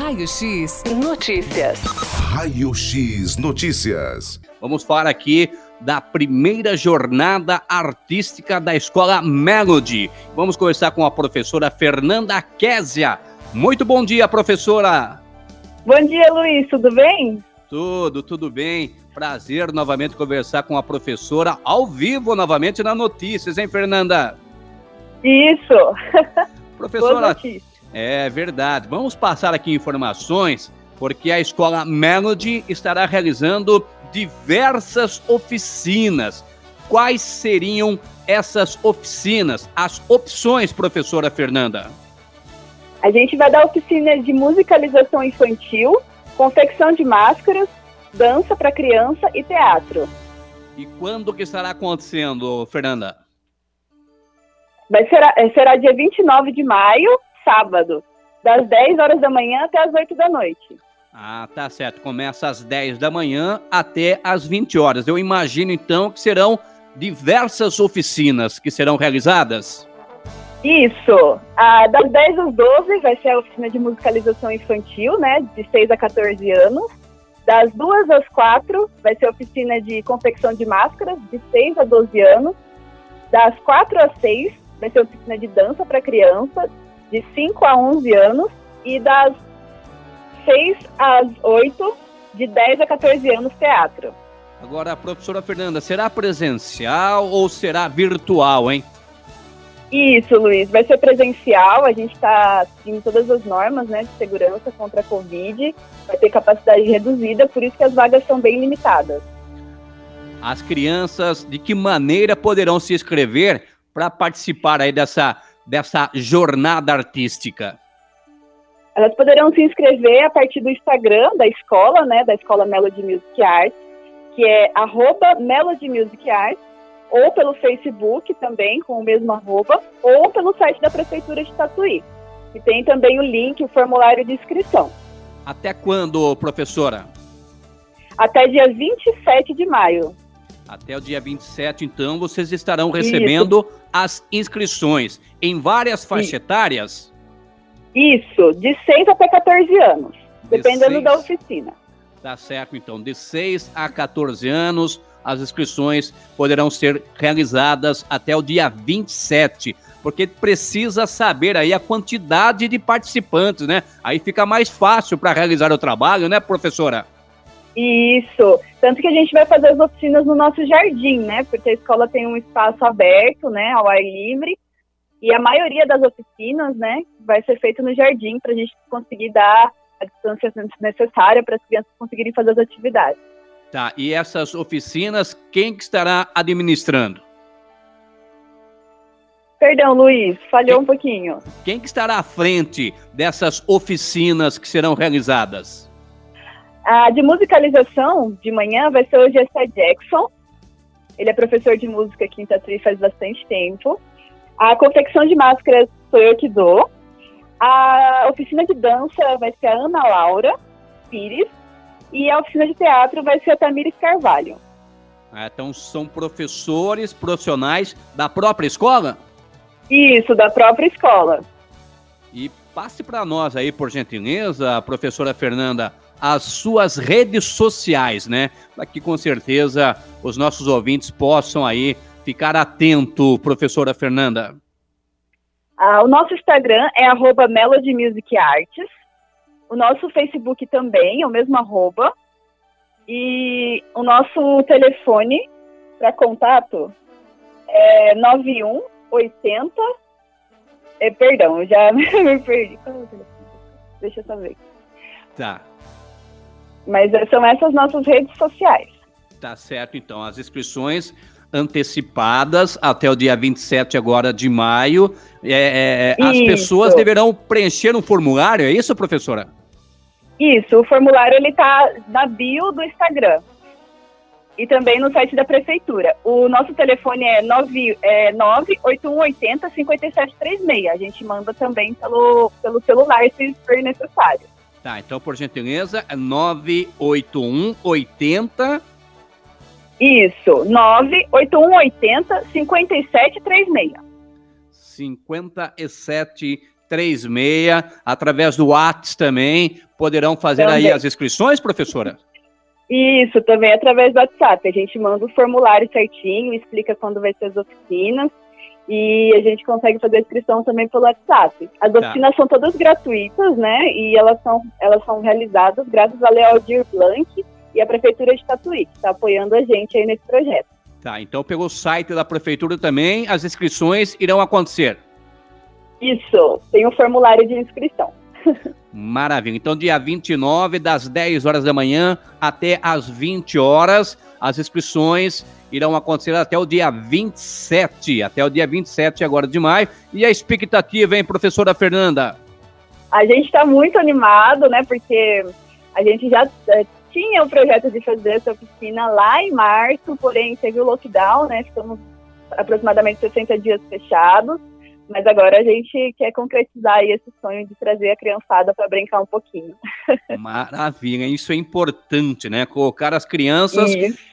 Raio X Notícias. Raio X Notícias. Vamos falar aqui da primeira jornada artística da Escola Melody. Vamos conversar com a professora Fernanda Késia. Muito bom dia, professora. Bom dia, Luiz. Tudo bem? Tudo, tudo bem. Prazer novamente conversar com a professora ao vivo novamente na Notícias, hein, Fernanda? Isso. Professora, é verdade. Vamos passar aqui informações, porque a escola Melody estará realizando diversas oficinas. Quais seriam essas oficinas? As opções, professora Fernanda? A gente vai dar oficina de musicalização infantil, confecção de máscaras, dança para criança e teatro. E quando que estará acontecendo, Fernanda? Vai ser, será dia 29 de maio, sábado, das 10 horas da manhã até as 8 da noite. Ah, tá certo. Começa às 10 da manhã até às 20 horas. Eu imagino então que serão diversas oficinas que serão realizadas. Isso. Ah, das 10 às 12 vai ser a oficina de musicalização infantil, né? De 6 a 14 anos. Das 2 às 4 vai ser a oficina de confecção de máscaras, de 6 a 12 anos. Das 4 às 6 vai ser a oficina de dança para crianças, de 5 a 11 anos. E das 6 às 8, de 10 a 14 anos, teatro. Agora, professora Fernanda, será presencial ou será virtual, hein? Isso, Luiz. Vai ser presencial. A gente está seguindo todas as normas né, de segurança contra a Covid. Vai ter capacidade reduzida, por isso que as vagas são bem limitadas. As crianças, de que maneira poderão se inscrever para participar aí dessa, dessa jornada artística? Elas poderão se inscrever a partir do Instagram da escola, né, da Escola Melody Music Arts, que é arroba Melody Music Arts, ou pelo Facebook também, com o mesmo arroba, ou pelo site da Prefeitura de Tatuí. E tem também o link, o formulário de inscrição. Até quando, professora? Até dia 27 de maio. Até o dia 27, então, vocês estarão recebendo Isso. as inscrições em várias faixas etárias? Isso, de 6 até 14 anos, de dependendo seis. da oficina. Tá certo, então, de 6 a 14 anos, as inscrições poderão ser realizadas até o dia 27, porque precisa saber aí a quantidade de participantes, né? Aí fica mais fácil para realizar o trabalho, né, professora? Isso. Tanto que a gente vai fazer as oficinas no nosso jardim, né? Porque a escola tem um espaço aberto, né, ao ar livre. E a maioria das oficinas, né, vai ser feita no jardim para a gente conseguir dar a distância necessária para as crianças conseguirem fazer as atividades. Tá, e essas oficinas, quem que estará administrando? Perdão, Luiz, falhou quem, um pouquinho. Quem que estará à frente dessas oficinas que serão realizadas? A de musicalização de manhã vai ser o Gessé Jackson. Ele é professor de música aqui em Tatuí faz bastante tempo. A confecção de máscaras sou eu que dou. A oficina de dança vai ser a Ana Laura Pires. E a oficina de teatro vai ser a Tamires Carvalho. Ah, então são professores profissionais da própria escola? Isso, da própria escola. E passe para nós aí, por gentileza, professora Fernanda, as suas redes sociais, né? Para que com certeza os nossos ouvintes possam aí ficar atento, professora Fernanda. Ah, o nosso Instagram é arroba Melody Music Arts. O nosso Facebook também é o mesmo arroba. E o nosso telefone para contato é 91 80. É, perdão, eu já me perdi. É? Deixa eu saber. Tá. Mas são essas nossas redes sociais. Tá certo, então. As inscrições antecipadas até o dia 27 agora de maio. É, é, as pessoas deverão preencher um formulário, é isso, professora? Isso, o formulário ele tá na bio do Instagram e também no site da prefeitura. O nosso telefone é, 9, é 98180 5736. A gente manda também pelo, pelo celular se for necessário. Tá, então por gentileza, é 98180 Isso, 98180 5736. 57 36, através do WhatsApp também, poderão fazer também. aí as inscrições, professora? Isso, também através do WhatsApp. A gente manda o formulário certinho, explica quando vai ser as oficinas e a gente consegue fazer a inscrição também pelo WhatsApp. As tá. oficinas são todas gratuitas, né? E elas são, elas são realizadas graças a Lealdir Blanc e a Prefeitura de Tatuí, que está apoiando a gente aí nesse projeto. Tá, então pelo site da Prefeitura também as inscrições irão acontecer. Isso, tem o um formulário de inscrição. Maravilha. Então, dia 29, das 10 horas da manhã até as 20 horas, as inscrições irão acontecer até o dia 27, até o dia 27 agora de maio. E a expectativa, hein, professora Fernanda? A gente está muito animado, né, porque a gente já é, tinha o projeto de fazer essa oficina lá em março, porém teve o lockdown, né, ficamos aproximadamente 60 dias fechados. Mas agora a gente quer concretizar esse sonho de trazer a criançada para brincar um pouquinho. Maravilha, isso é importante, né? Colocar as crianças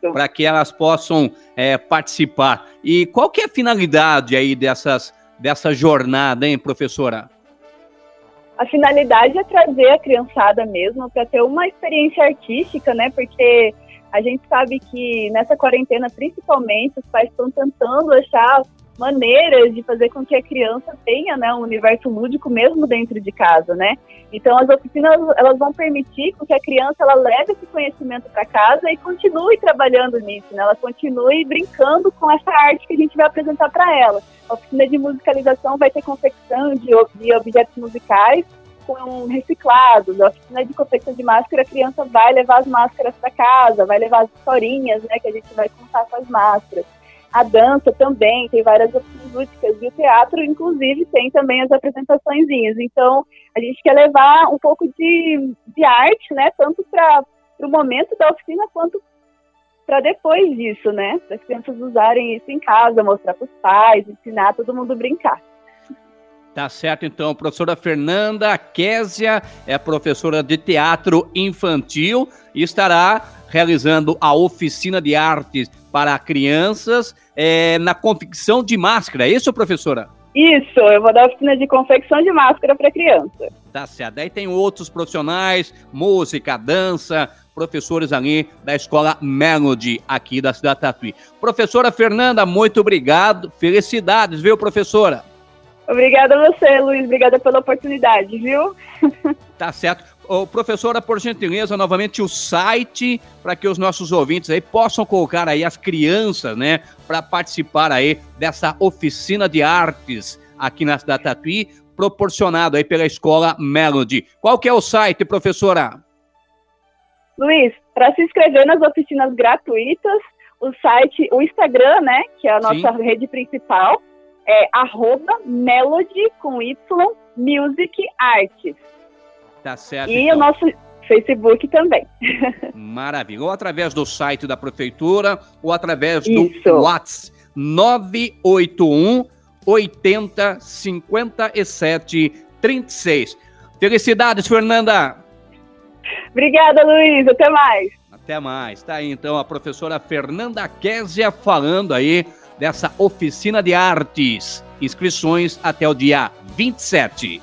para que elas possam é, participar. E qual que é a finalidade aí dessas, dessa jornada, hein, professora? A finalidade é trazer a criançada mesmo para ter uma experiência artística, né? Porque a gente sabe que nessa quarentena, principalmente, os pais estão tentando achar maneiras de fazer com que a criança tenha né, um universo lúdico mesmo dentro de casa, né? Então as oficinas elas vão permitir que a criança ela leve esse conhecimento para casa e continue trabalhando nisso, né? Ela continue brincando com essa arte que a gente vai apresentar para ela. A oficina de musicalização vai ter confecção de, de objetos musicais com reciclados. A oficina de confecção de máscara, a criança vai levar as máscaras para casa, vai levar as historinhas, né, que a gente vai contar com as máscaras. A dança também tem várias opções lúdicas e o teatro, inclusive, tem também as apresentaçõezinhas. Então, a gente quer levar um pouco de, de arte, né? Tanto para o momento da oficina quanto para depois disso, né? Para as crianças usarem isso em casa, mostrar para os pais, ensinar todo mundo a brincar. Tá certo, então. Professora Fernanda Késia é professora de teatro infantil e estará realizando a oficina de artes para crianças é, na confecção de máscara. É isso, professora? Isso, eu vou dar oficina de confecção de máscara para criança. Tá certo. Daí tem outros profissionais, música, dança, professores ali da escola Melody, aqui da cidade Tatuí. Professora Fernanda, muito obrigado. Felicidades, viu, professora? Obrigada a você, Luiz. Obrigada pela oportunidade, viu? Tá certo. Ô, professora, por gentileza, novamente o site para que os nossos ouvintes aí possam colocar aí as crianças, né, para participar aí dessa oficina de artes aqui na cidade Tatuí, proporcionado aí pela escola Melody. Qual que é o site, professora? Luiz, para se inscrever nas oficinas gratuitas, o site, o Instagram, né, que é a nossa Sim. rede principal, é arroba melody com Y music arts. Tá certo. E então. o nosso Facebook também. Maravilha. Ou através do site da prefeitura, ou através Isso. do WhatsApp 981 80 57 36. Felicidades, Fernanda. Obrigada, Luiz. Até mais. Até mais. Tá aí então a professora Fernanda Késia falando aí dessa oficina de artes. Inscrições até o dia 27.